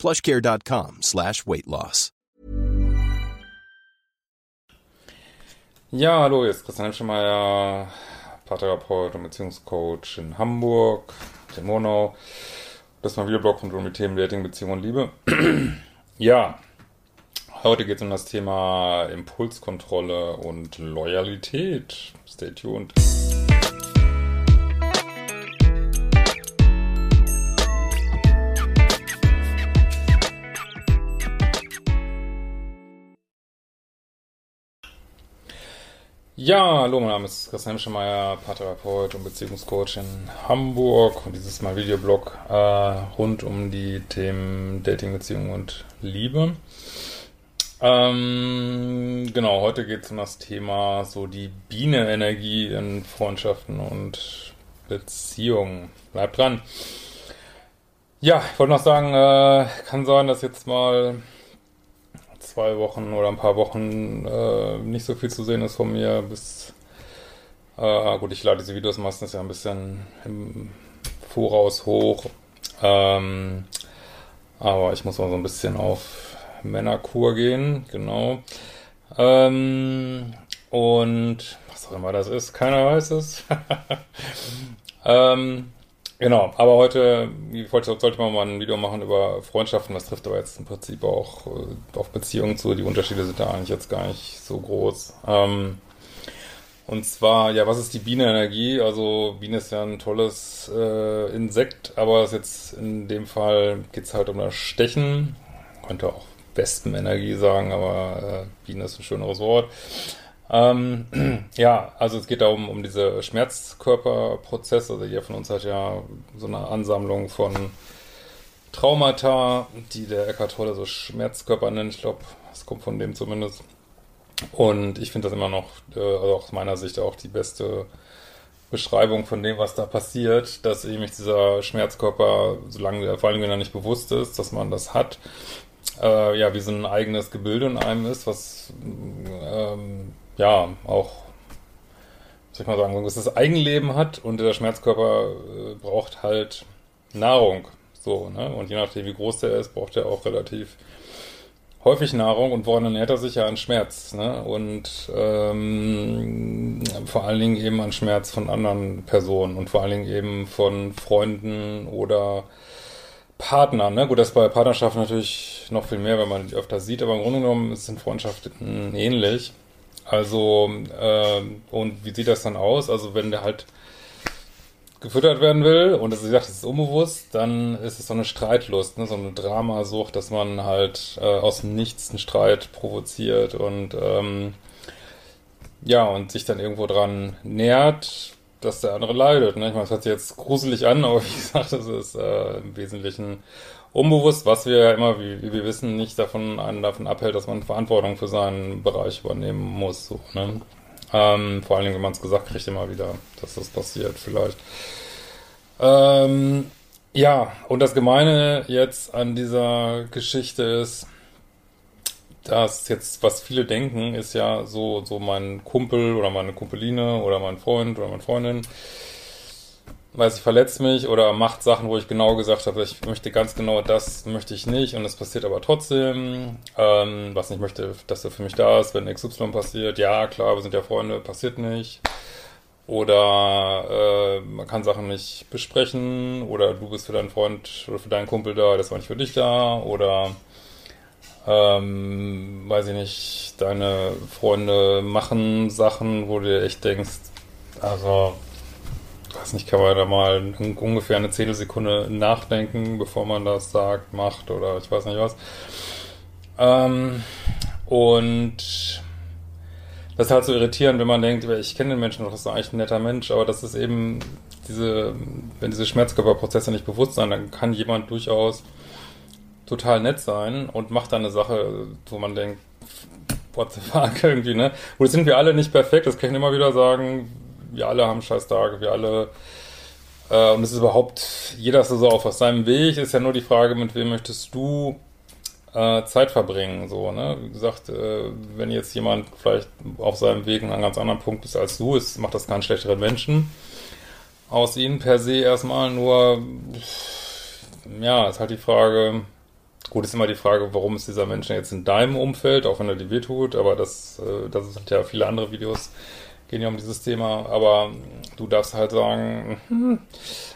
plushcare.com slash weight loss. Ja, hallo, hier ist Christian Hemschemeyer, Paartherapeut und Beziehungscoach in Hamburg, in Monau. Das ist mein Videoblog rund um die Themen Dating, Beziehung und Liebe. ja, heute geht es um das Thema Impulskontrolle und Loyalität. Stay tuned. Ja, hallo, mein Name ist Christian Schemeier, Paartherapeut und Beziehungscoach in Hamburg und dieses Mal Videoblog äh, rund um die Themen Dating, Beziehung und Liebe. Ähm, genau, heute geht es um das Thema so die Biene-Energie in Freundschaften und Beziehungen. Bleibt dran. Ja, ich wollte noch sagen, äh, kann sein, dass jetzt mal zwei Wochen oder ein paar Wochen äh, nicht so viel zu sehen ist von mir. Bis äh, gut, ich lade diese Videos meistens ja ein bisschen im Voraus hoch. Ähm, aber ich muss mal so ein bisschen auf Männerkur gehen, genau. Ähm, und was auch immer das ist, keiner weiß es. ähm, Genau, aber heute sollte man mal ein Video machen über Freundschaften. Das trifft aber jetzt im Prinzip auch äh, auf Beziehungen zu. Die Unterschiede sind da eigentlich jetzt gar nicht so groß. Ähm, und zwar, ja, was ist die Bienenenergie? Also Biene ist ja ein tolles äh, Insekt, aber jetzt in dem Fall geht es halt um das Stechen. könnte auch Wespenenergie sagen, aber äh, Biene ist ein schöneres Wort. Ähm, ja, also es geht da um, um diese Schmerzkörperprozesse. Also jeder von uns hat ja so eine Ansammlung von Traumata, die der Eckhart Tolle so Schmerzkörper nennt. Ich glaube, das kommt von dem zumindest. Und ich finde das immer noch, äh, also aus meiner Sicht auch die beste Beschreibung von dem, was da passiert, dass eben dieser Schmerzkörper, solange, vor allem wenn er nicht bewusst ist, dass man das hat, äh, ja, wie so ein eigenes Gebilde in einem ist, was ähm, ja, auch, soll ich mal sagen, dass das Eigenleben hat und der Schmerzkörper äh, braucht halt Nahrung. So, ne? Und je nachdem, wie groß der ist, braucht er auch relativ häufig Nahrung und woran ernährt er sich ja an Schmerz, ne? Und ähm, vor allen Dingen eben an Schmerz von anderen Personen und vor allen Dingen eben von Freunden oder Partnern, ne? Gut, das ist bei Partnerschaften natürlich noch viel mehr, wenn man die öfter sieht, aber im Grunde genommen sind Freundschaften ähnlich. Also, äh, und wie sieht das dann aus? Also, wenn der halt gefüttert werden will und das, wie gesagt, das ist unbewusst, dann ist es so eine Streitlust, ne? so eine Dramasucht, dass man halt äh, aus dem Nichts einen Streit provoziert und ähm, ja, und sich dann irgendwo dran nähert, dass der andere leidet. Ne? Ich meine, das hört sich jetzt gruselig an, aber wie gesagt, das ist äh, im Wesentlichen unbewusst, was wir ja immer, wie, wir wissen, nicht davon einen davon abhält, dass man Verantwortung für seinen Bereich übernehmen muss. So, ne? ähm, vor allem, wenn man es gesagt kriegt, immer wieder, dass das passiert, vielleicht. Ähm, ja, und das Gemeine jetzt an dieser Geschichte ist, dass jetzt, was viele denken, ist ja so, so mein Kumpel oder meine Kumpeline oder mein Freund oder meine Freundin, weiß ich, verletzt mich oder macht Sachen, wo ich genau gesagt habe, ich möchte ganz genau das, möchte ich nicht und es passiert aber trotzdem, ähm, was nicht möchte, dass er für mich da ist, wenn XY passiert, ja, klar, wir sind ja Freunde, passiert nicht. Oder äh, man kann Sachen nicht besprechen oder du bist für deinen Freund oder für deinen Kumpel da, das war nicht für dich da oder ähm, weiß ich nicht, deine Freunde machen Sachen, wo du echt denkst, also weiß nicht, kann man da mal ungefähr eine Zehntelsekunde nachdenken, bevor man das sagt, macht oder ich weiß nicht was. Ähm, und das ist halt so irritierend, wenn man denkt, ich kenne den Menschen doch, das ist eigentlich ein netter Mensch, aber das ist eben diese, wenn diese Schmerzkörperprozesse nicht bewusst sind, dann kann jemand durchaus total nett sein und macht dann eine Sache, wo man denkt, what the fuck irgendwie, ne? Und das sind wir alle nicht perfekt, das kann ich immer wieder sagen. Wir alle haben scheiß Tage, wir alle äh, und es ist überhaupt, jeder ist so auf seinem Weg, ist ja nur die Frage, mit wem möchtest du äh, Zeit verbringen, so, ne? Wie gesagt, äh, wenn jetzt jemand vielleicht auf seinem Weg an einem ganz anderen Punkt ist als du, ist, macht das keinen schlechteren Menschen aus ihnen per se erstmal, nur ja, ist halt die Frage, gut, ist immer die Frage, warum ist dieser Mensch jetzt in deinem Umfeld, auch wenn er dir wehtut, aber das, äh, das sind ja viele andere Videos, gehen ja um dieses Thema, aber du darfst halt sagen,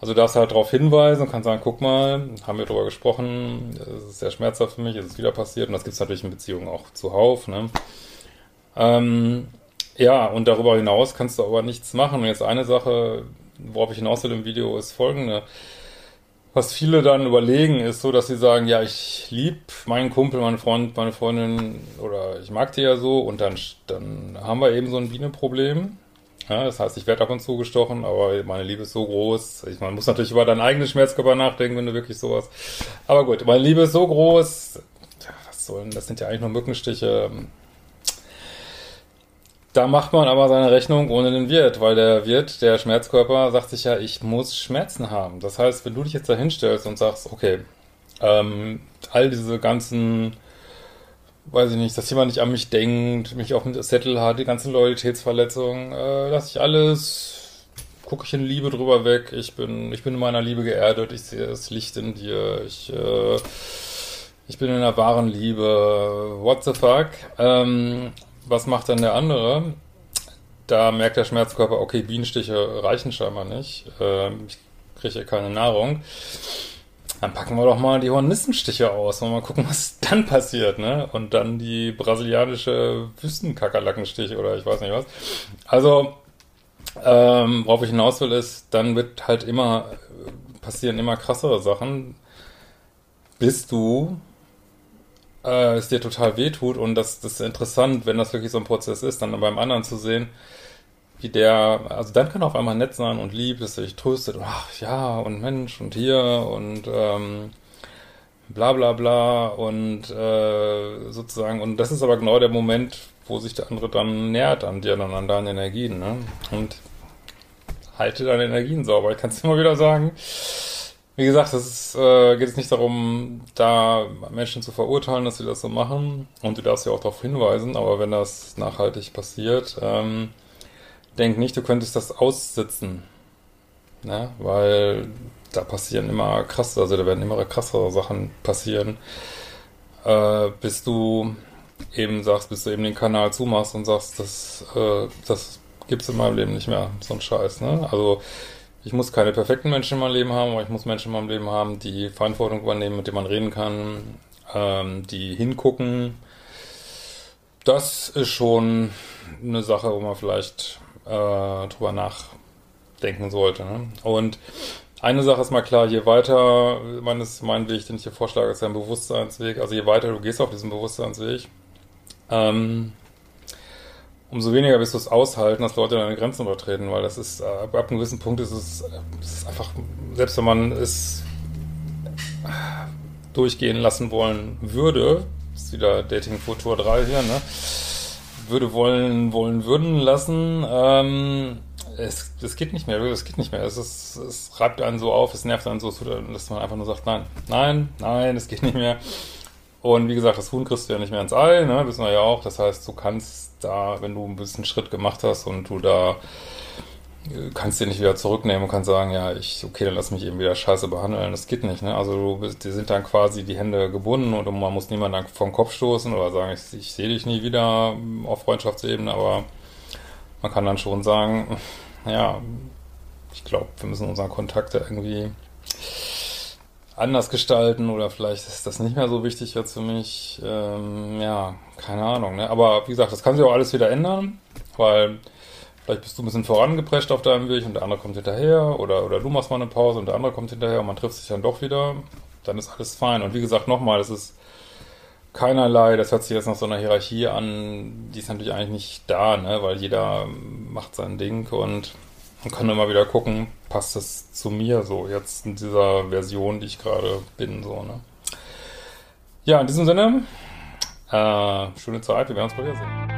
also du darfst halt darauf hinweisen und kannst sagen, guck mal, haben wir darüber gesprochen, es ist sehr schmerzhaft für mich, es ist wieder passiert und das gibt es natürlich in Beziehungen auch zuhauf, ne? Ähm, ja, und darüber hinaus kannst du aber nichts machen. Und jetzt eine Sache, worauf ich hinaus will im Video, ist folgende. Was viele dann überlegen, ist so, dass sie sagen, ja, ich lieb meinen Kumpel, meinen Freund, meine Freundin oder ich mag die ja so und dann, dann haben wir eben so ein Bienenproblem. Ja, das heißt, ich werde ab und zu gestochen, aber meine Liebe ist so groß. Ich, man muss natürlich über deinen eigenen Schmerzkörper nachdenken, wenn du wirklich sowas. Aber gut, meine Liebe ist so groß. Ja, was sollen, das sind ja eigentlich nur Mückenstiche. Da macht man aber seine Rechnung ohne den Wirt, weil der Wirt, der Schmerzkörper, sagt sich ja, ich muss Schmerzen haben. Das heißt, wenn du dich jetzt da hinstellst und sagst, okay, ähm, all diese ganzen, weiß ich nicht, dass jemand nicht an mich denkt, mich auf dem Zettel hat, die ganzen Loyalitätsverletzungen, äh, lasse ich alles, gucke ich in Liebe drüber weg, ich bin, ich bin in meiner Liebe geerdet, ich sehe das Licht in dir, ich, äh, ich bin in einer wahren Liebe, what the fuck, ähm, was macht dann der andere? Da merkt der Schmerzkörper, okay, Bienenstiche reichen scheinbar nicht. Ähm, ich kriege hier keine Nahrung. Dann packen wir doch mal die Hornissenstiche aus und mal gucken, was dann passiert, ne? Und dann die brasilianische Wüstenkakerlackenstich oder ich weiß nicht was. Also, ähm, worauf ich hinaus will, ist, dann wird halt immer, passieren immer krassere Sachen, bis du äh, es dir total wehtut und das, das ist interessant, wenn das wirklich so ein Prozess ist, dann beim anderen zu sehen, wie der, also dann kann er auf einmal nett sein und lieb, dass er dich tröstet und ach ja und Mensch und hier und ähm, bla bla bla und äh, sozusagen, und das ist aber genau der Moment, wo sich der andere dann nähert an dir, dann an deinen Energien, ne? Und halte deine Energien sauber. Ich kann es immer wieder sagen. Wie gesagt, es äh, geht es nicht darum, da Menschen zu verurteilen, dass sie das so machen. Und du darfst ja auch darauf hinweisen, aber wenn das nachhaltig passiert, ähm, denk nicht, du könntest das aussitzen. Ne? Weil da passieren immer krasse, also da werden immer krassere Sachen passieren, äh, bis du eben sagst, bis du eben den Kanal zumachst und sagst, das, äh, das gibt's in meinem Leben nicht mehr, so ein Scheiß, ne? Also ich muss keine perfekten Menschen in meinem Leben haben, aber ich muss Menschen in meinem Leben haben, die Verantwortung übernehmen, mit denen man reden kann, ähm, die hingucken. Das ist schon eine Sache, wo man vielleicht äh, drüber nachdenken sollte. Ne? Und eine Sache ist mal klar, je weiter, meines, mein Weg, den ich hier vorschlage, ist ein Bewusstseinsweg, also je weiter du gehst auf diesem Bewusstseinsweg, ähm, umso weniger wirst du es aushalten, dass Leute deine Grenzen übertreten, weil das ist, äh, ab einem gewissen Punkt ist es, es ist einfach, selbst wenn man es durchgehen lassen wollen würde, ist wieder Dating Futur 3 hier, ne? Würde wollen, wollen, würden lassen, ähm, es, es geht nicht mehr, es geht nicht mehr. Es, ist, es reibt einen so auf, es nervt einen so, dass man einfach nur sagt, nein, nein, nein, es geht nicht mehr. Und wie gesagt, das Huhn kriegst du ja nicht mehr ins Ei, ne? wissen wir ja auch. Das heißt, du kannst da, wenn du ein bisschen Schritt gemacht hast und du da kannst dir nicht wieder zurücknehmen und kannst sagen, ja, ich, okay, dann lass mich eben wieder scheiße behandeln. Das geht nicht, ne? Also du bist, die sind dann quasi die Hände gebunden und man muss niemanden vom Kopf stoßen oder sagen, ich, ich sehe dich nie wieder auf Freundschaftsebene, aber man kann dann schon sagen, ja, ich glaube, wir müssen unseren Kontakt irgendwie anders gestalten oder vielleicht ist das nicht mehr so wichtig jetzt für mich. Ähm, ja, keine Ahnung. Ne? Aber wie gesagt, das kann sich auch alles wieder ändern, weil vielleicht bist du ein bisschen vorangeprescht auf deinem Weg und der andere kommt hinterher oder, oder du machst mal eine Pause und der andere kommt hinterher und man trifft sich dann doch wieder. Dann ist alles fein. Und wie gesagt, nochmal, es ist keinerlei, das hört sich jetzt nach so einer Hierarchie an, die ist natürlich eigentlich nicht da, ne? weil jeder macht sein Ding und man kann immer wieder gucken, passt das zu mir so jetzt in dieser Version, die ich gerade bin, so, ne? Ja, in diesem Sinne, äh, schöne Zeit, wir werden uns bald wiedersehen.